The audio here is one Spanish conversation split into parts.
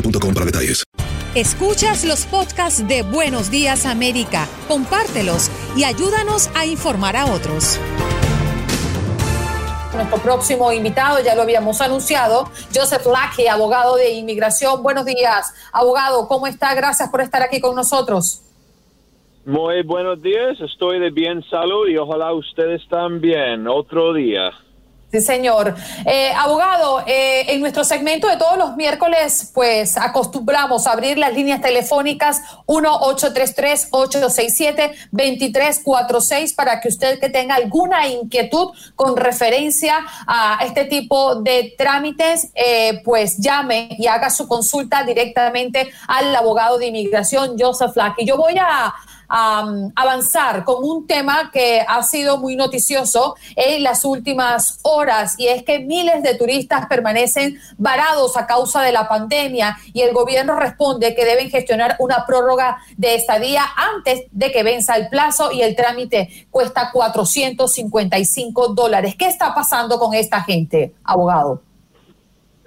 boostmobile.com para detalles. Escuchas los podcasts de Buenos Días América, compártelos y ayúdanos a informar a otros. Nuestro próximo invitado, ya lo habíamos anunciado, Joseph Lackey, abogado de inmigración. Buenos días, abogado, ¿cómo está? Gracias por estar aquí con nosotros. Muy buenos días, estoy de bien salud y ojalá ustedes también. Otro día. Sí, señor. Eh, abogado, eh, en nuestro segmento de todos los miércoles, pues acostumbramos a abrir las líneas telefónicas 1-833-867-2346 para que usted que tenga alguna inquietud con referencia a este tipo de trámites, eh, pues llame y haga su consulta directamente al abogado de inmigración, Joseph Lack. Y yo voy a avanzar con un tema que ha sido muy noticioso en las últimas horas y es que miles de turistas permanecen varados a causa de la pandemia y el gobierno responde que deben gestionar una prórroga de estadía antes de que venza el plazo y el trámite cuesta 455 dólares. ¿Qué está pasando con esta gente, abogado?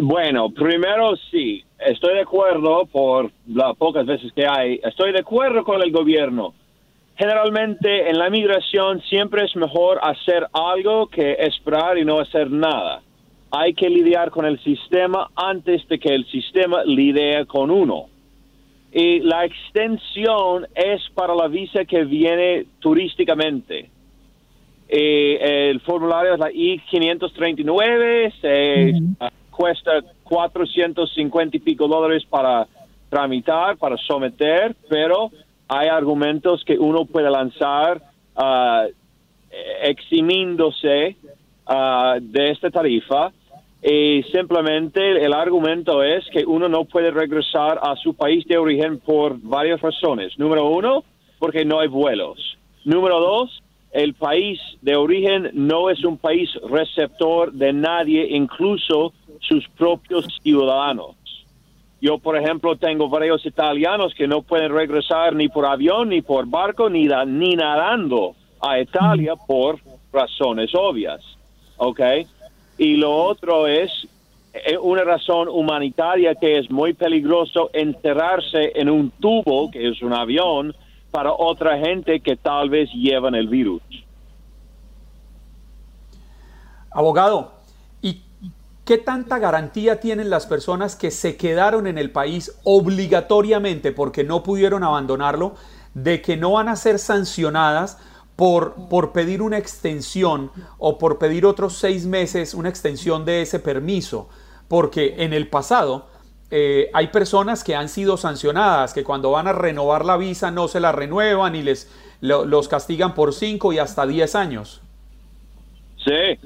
Bueno, primero sí, estoy de acuerdo por las pocas veces que hay, estoy de acuerdo con el gobierno. Generalmente en la migración siempre es mejor hacer algo que esperar y no hacer nada. Hay que lidiar con el sistema antes de que el sistema lidie con uno. Y la extensión es para la visa que viene turísticamente. El formulario es la I-539, se cuesta 450 y pico dólares para tramitar, para someter, pero hay argumentos que uno puede lanzar uh, eximiéndose uh, de esta tarifa y simplemente el argumento es que uno no puede regresar a su país de origen por varias razones. Número uno, porque no hay vuelos. Número dos, el país de origen no es un país receptor de nadie, incluso sus propios ciudadanos. Yo, por ejemplo, tengo varios italianos que no pueden regresar ni por avión, ni por barco, ni, ni nadando a Italia por razones obvias. ¿Ok? Y lo otro es eh, una razón humanitaria que es muy peligroso encerrarse en un tubo, que es un avión, para otra gente que tal vez llevan el virus. Abogado, ¿y qué tanta garantía tienen las personas que se quedaron en el país obligatoriamente porque no pudieron abandonarlo de que no van a ser sancionadas por, por pedir una extensión o por pedir otros seis meses una extensión de ese permiso? Porque en el pasado eh, hay personas que han sido sancionadas, que cuando van a renovar la visa no se la renuevan y les los castigan por 5 y hasta 10 años. Sí,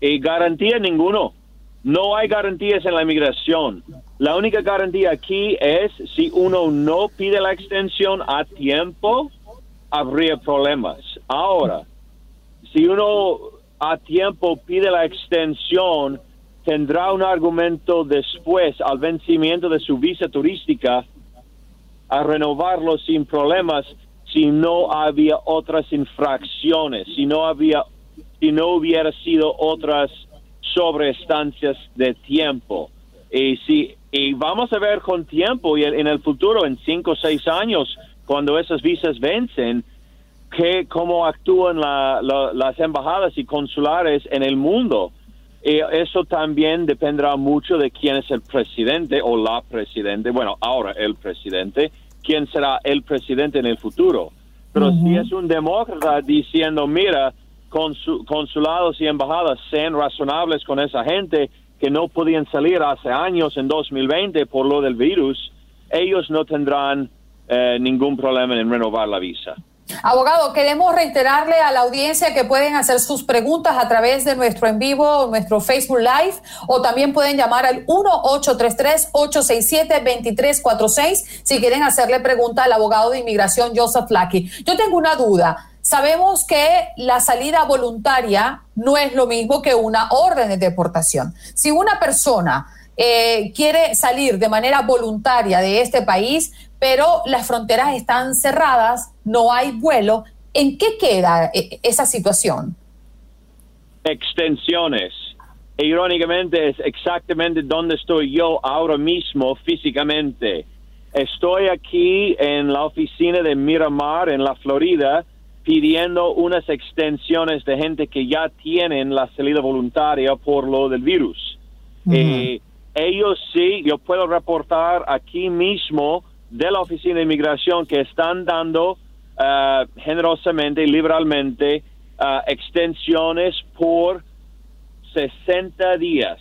y garantía ninguno. No hay garantías en la inmigración. La única garantía aquí es si uno no pide la extensión a tiempo, habría problemas. Ahora, si uno a tiempo pide la extensión, tendrá un argumento después, al vencimiento de su visa turística, a renovarlo sin problemas si no había otras infracciones, si no había, si no hubiera sido otras sobreestancias de tiempo. Y si y vamos a ver con tiempo y en el futuro, en cinco o seis años, cuando esas visas vencen, que cómo actúan las embajadas y consulares en el mundo. Y eso también dependerá mucho de quién es el presidente o la presidente, bueno, ahora el presidente, quién será el presidente en el futuro. Pero si es un demócrata diciendo, mira, consulados y embajadas sean razonables con esa gente que no podían salir hace años en 2020 por lo del virus, ellos no tendrán eh, ningún problema en renovar la visa. Abogado, queremos reiterarle a la audiencia que pueden hacer sus preguntas a través de nuestro en vivo, nuestro Facebook Live, o también pueden llamar al 1-833-867-2346 si quieren hacerle pregunta al abogado de inmigración Joseph Lackey. Yo tengo una duda. Sabemos que la salida voluntaria no es lo mismo que una orden de deportación. Si una persona eh, quiere salir de manera voluntaria de este país, pero las fronteras están cerradas, no hay vuelo. ¿En qué queda eh, esa situación? Extensiones. Irónicamente es exactamente donde estoy yo ahora mismo físicamente. Estoy aquí en la oficina de Miramar en la Florida pidiendo unas extensiones de gente que ya tienen la salida voluntaria por lo del virus. Eh, ellos sí, yo puedo reportar aquí mismo de la Oficina de Inmigración que están dando uh, generosamente y liberalmente uh, extensiones por 60 días.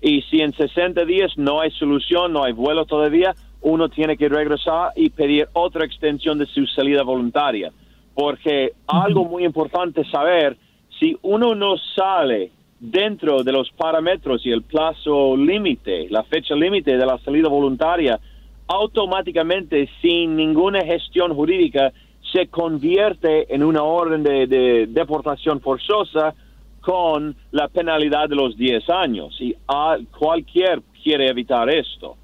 Y si en 60 días no hay solución, no hay vuelo todavía, uno tiene que regresar y pedir otra extensión de su salida voluntaria. Porque algo muy importante saber, si uno no sale dentro de los parámetros y el plazo límite, la fecha límite de la salida voluntaria, automáticamente, sin ninguna gestión jurídica, se convierte en una orden de, deportación forzosa con la penalidad de los 10 años. Y a, cualquier quiere evitar esto.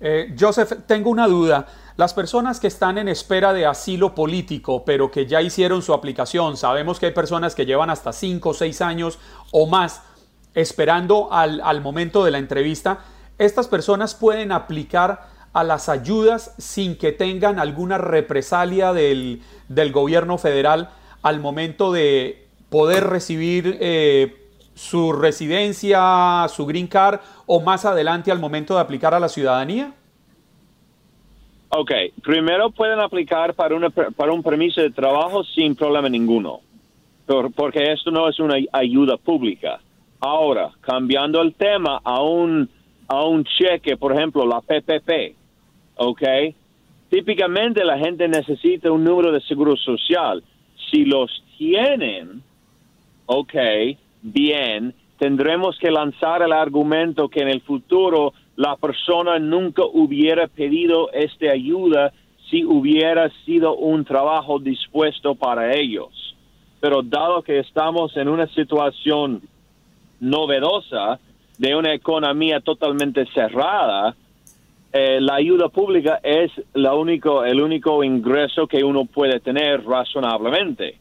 Eh, Joseph, tengo una duda. Las personas que están en espera de asilo político, pero que ya hicieron su aplicación, sabemos que hay personas que llevan hasta 5 o 6 años o más esperando al, al momento de la entrevista. Estas personas pueden aplicar a las ayudas sin que tengan alguna represalia del, gobierno federal al momento de poder recibir eh, su residencia, su green card o más adelante al momento de aplicar a la ciudadanía? Ok, primero pueden aplicar para, una, para un permiso de trabajo sin problema ninguno, porque esto no es una ayuda pública. Ahora, cambiando el tema a un a un cheque, por ejemplo, la PPP, ¿ok? Típicamente la gente necesita un número de seguro social. Si los tienen, ok, bien, tendremos que lanzar el argumento que en el futuro la persona nunca hubiera pedido esta ayuda si hubiera sido un trabajo dispuesto para ellos. Pero dado que estamos en una situación novedosa, de una economía totalmente cerrada, eh, la ayuda pública es la único, el único ingreso que uno puede tener razonablemente.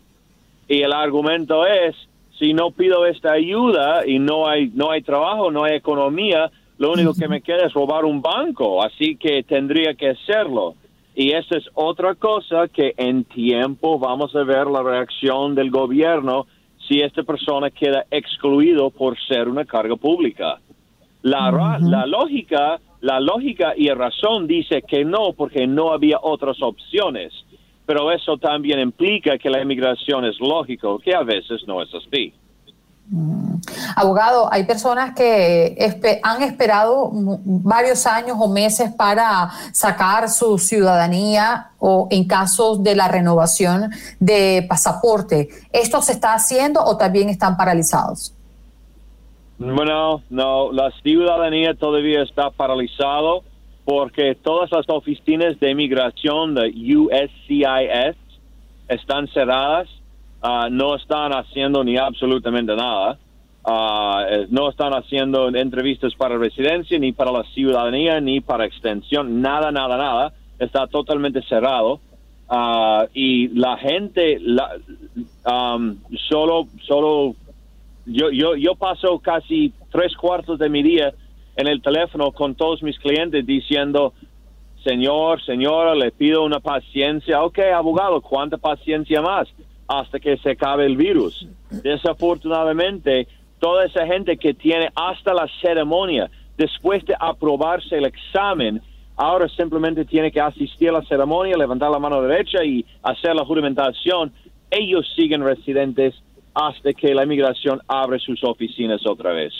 Y el argumento es, si no pido esta ayuda y no hay, no hay trabajo, no hay economía, lo único que me queda es robar un banco, así que tendría que hacerlo. Y esa es otra cosa que en tiempo vamos a ver la reacción del gobierno si esta persona queda excluido por ser una carga pública. La, la lógica, la lógica y razón dice que no porque no había otras opciones, pero eso también implica que la inmigración es lógico, que a veces no es así. Mm. Abogado, hay personas que han esperado varios años o meses para sacar su ciudadanía o en casos de la renovación de pasaporte. ¿Esto se está haciendo o también están paralizados? Bueno, no, la ciudadanía todavía está paralizado porque todas las oficinas de inmigración de USCIS están cerradas, ah, no están haciendo ni absolutamente nada. Ah, eh, no están haciendo entrevistas para residencia, ni para la ciudadanía, ni para extensión, nada, nada, nada. Está totalmente cerrado. Ah, y la gente, la, um, solo, solo, yo, yo, yo paso casi tres cuartos de mi día en el teléfono con todos mis clientes diciendo, señor, señora, le pido una paciencia. Ok, abogado, ¿cuánta paciencia más? Hasta que se acabe el virus. Desafortunadamente, toda esa gente que tiene hasta la ceremonia, después de aprobarse el examen, ahora simplemente tiene que asistir a la ceremonia, levantar la mano derecha y hacer la juramentación. Ellos siguen residentes hasta que la inmigración abre sus oficinas otra vez.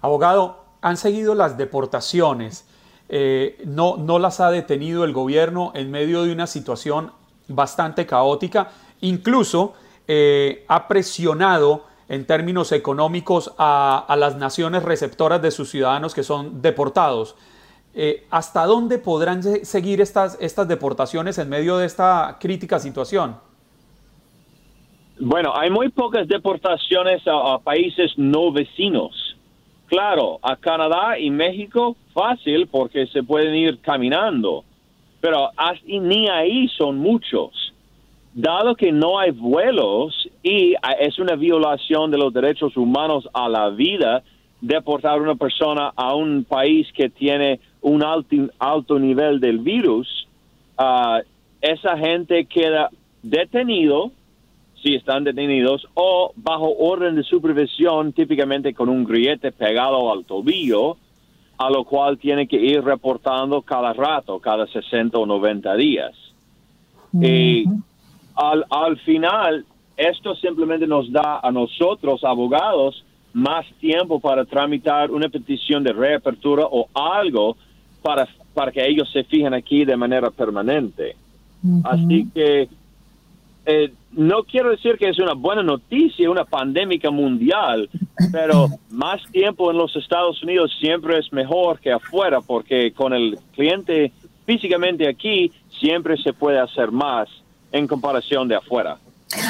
Abogado, han seguido las deportaciones. Eh, no, no las ha detenido el gobierno en medio de una situación bastante caótica. Incluso eh, ha presionado en términos económicos a, las naciones receptoras de sus ciudadanos que son deportados. Eh, ¿Hasta dónde podrán seguir estas, estas deportaciones en medio de esta crítica situación? Bueno, hay muy pocas deportaciones a, países no vecinos. Claro, a Canadá y México fácil porque se pueden ir caminando, pero ni ahí son muchos. Dado que no hay vuelos y es una violación de los derechos humanos a la vida, deportar a una persona a un país que tiene un alto, alto nivel del virus, uh, esa gente queda detenido, si están detenidos, o bajo orden de supervisión, típicamente con un grillete pegado al tobillo, a lo cual tiene que ir reportando cada rato, cada 60 o 90 días. Y al, al final, esto simplemente nos da a nosotros, abogados, más tiempo para tramitar una petición de reapertura o algo para, para que ellos se fijen aquí de manera permanente. Así que eh, no quiero decir que es una buena noticia, una pandemia mundial, pero más tiempo en los Estados Unidos siempre es mejor que afuera, porque con el cliente físicamente aquí siempre se puede hacer más en comparación de afuera.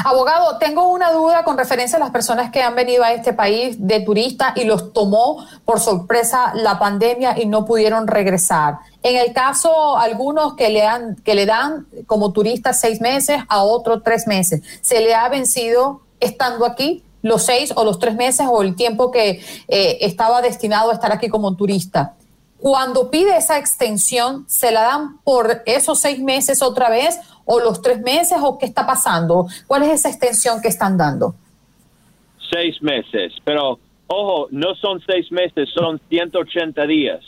Abogado, tengo una duda con referencia a las personas que han venido a este país de turista y los tomó por sorpresa la pandemia y no pudieron regresar. En el caso, algunos que le, dan como turista seis meses, a otros tres meses, ¿se le ha vencido estando aquí los seis o los tres meses o el tiempo que eh, estaba destinado a estar aquí como turista? Cuando pide esa extensión, ¿se la dan por esos seis meses otra vez o los tres meses o qué está pasando? ¿Cuál es esa extensión que están dando? Seis meses, pero ojo, no son seis meses, son 180 días.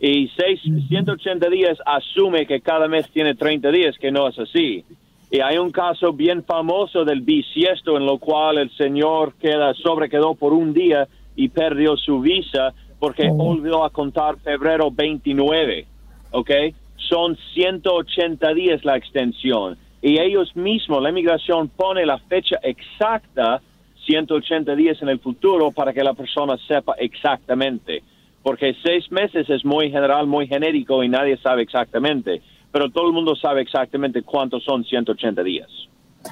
Y seis, 180 días asume que cada mes tiene 30 días, que no es así. Y hay un caso bien famoso del bisiesto en lo cual el señor queda, sobrequedó por un día y perdió su visa porque oh. olvidó a contar febrero 29, ¿ok? Son 180 días la extensión y ellos mismos, la inmigración pone la fecha exacta, 180 días en el futuro, para que la persona sepa exactamente. Porque seis meses es muy general, muy genérico y nadie sabe exactamente, pero todo el mundo sabe exactamente cuántos son 180 días.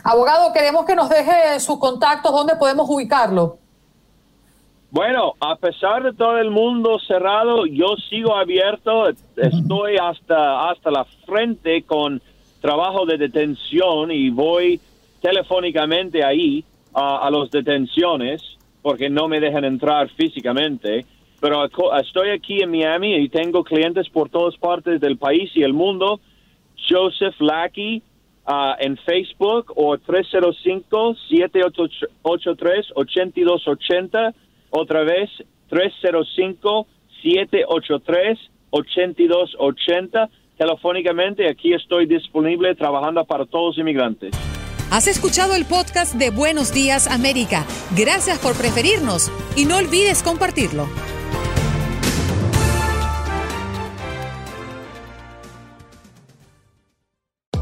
Abogado, queremos que nos deje su contacto, ¿dónde podemos ubicarlo? Bueno, a pesar de todo el mundo cerrado, yo sigo abierto, estoy hasta, hasta la frente con trabajo de detención y voy telefónicamente ahí a, a las detenciones porque no me dejan entrar físicamente. Pero estoy aquí en Miami y tengo clientes por todas partes del país y el mundo. Joseph Lackey uh, en Facebook o 305-783-8280 otra vez, 305-783-8280. Telefónicamente, aquí estoy disponible trabajando para todos los inmigrantes. Has escuchado el podcast de Buenos Días América. Gracias por preferirnos y no olvides compartirlo.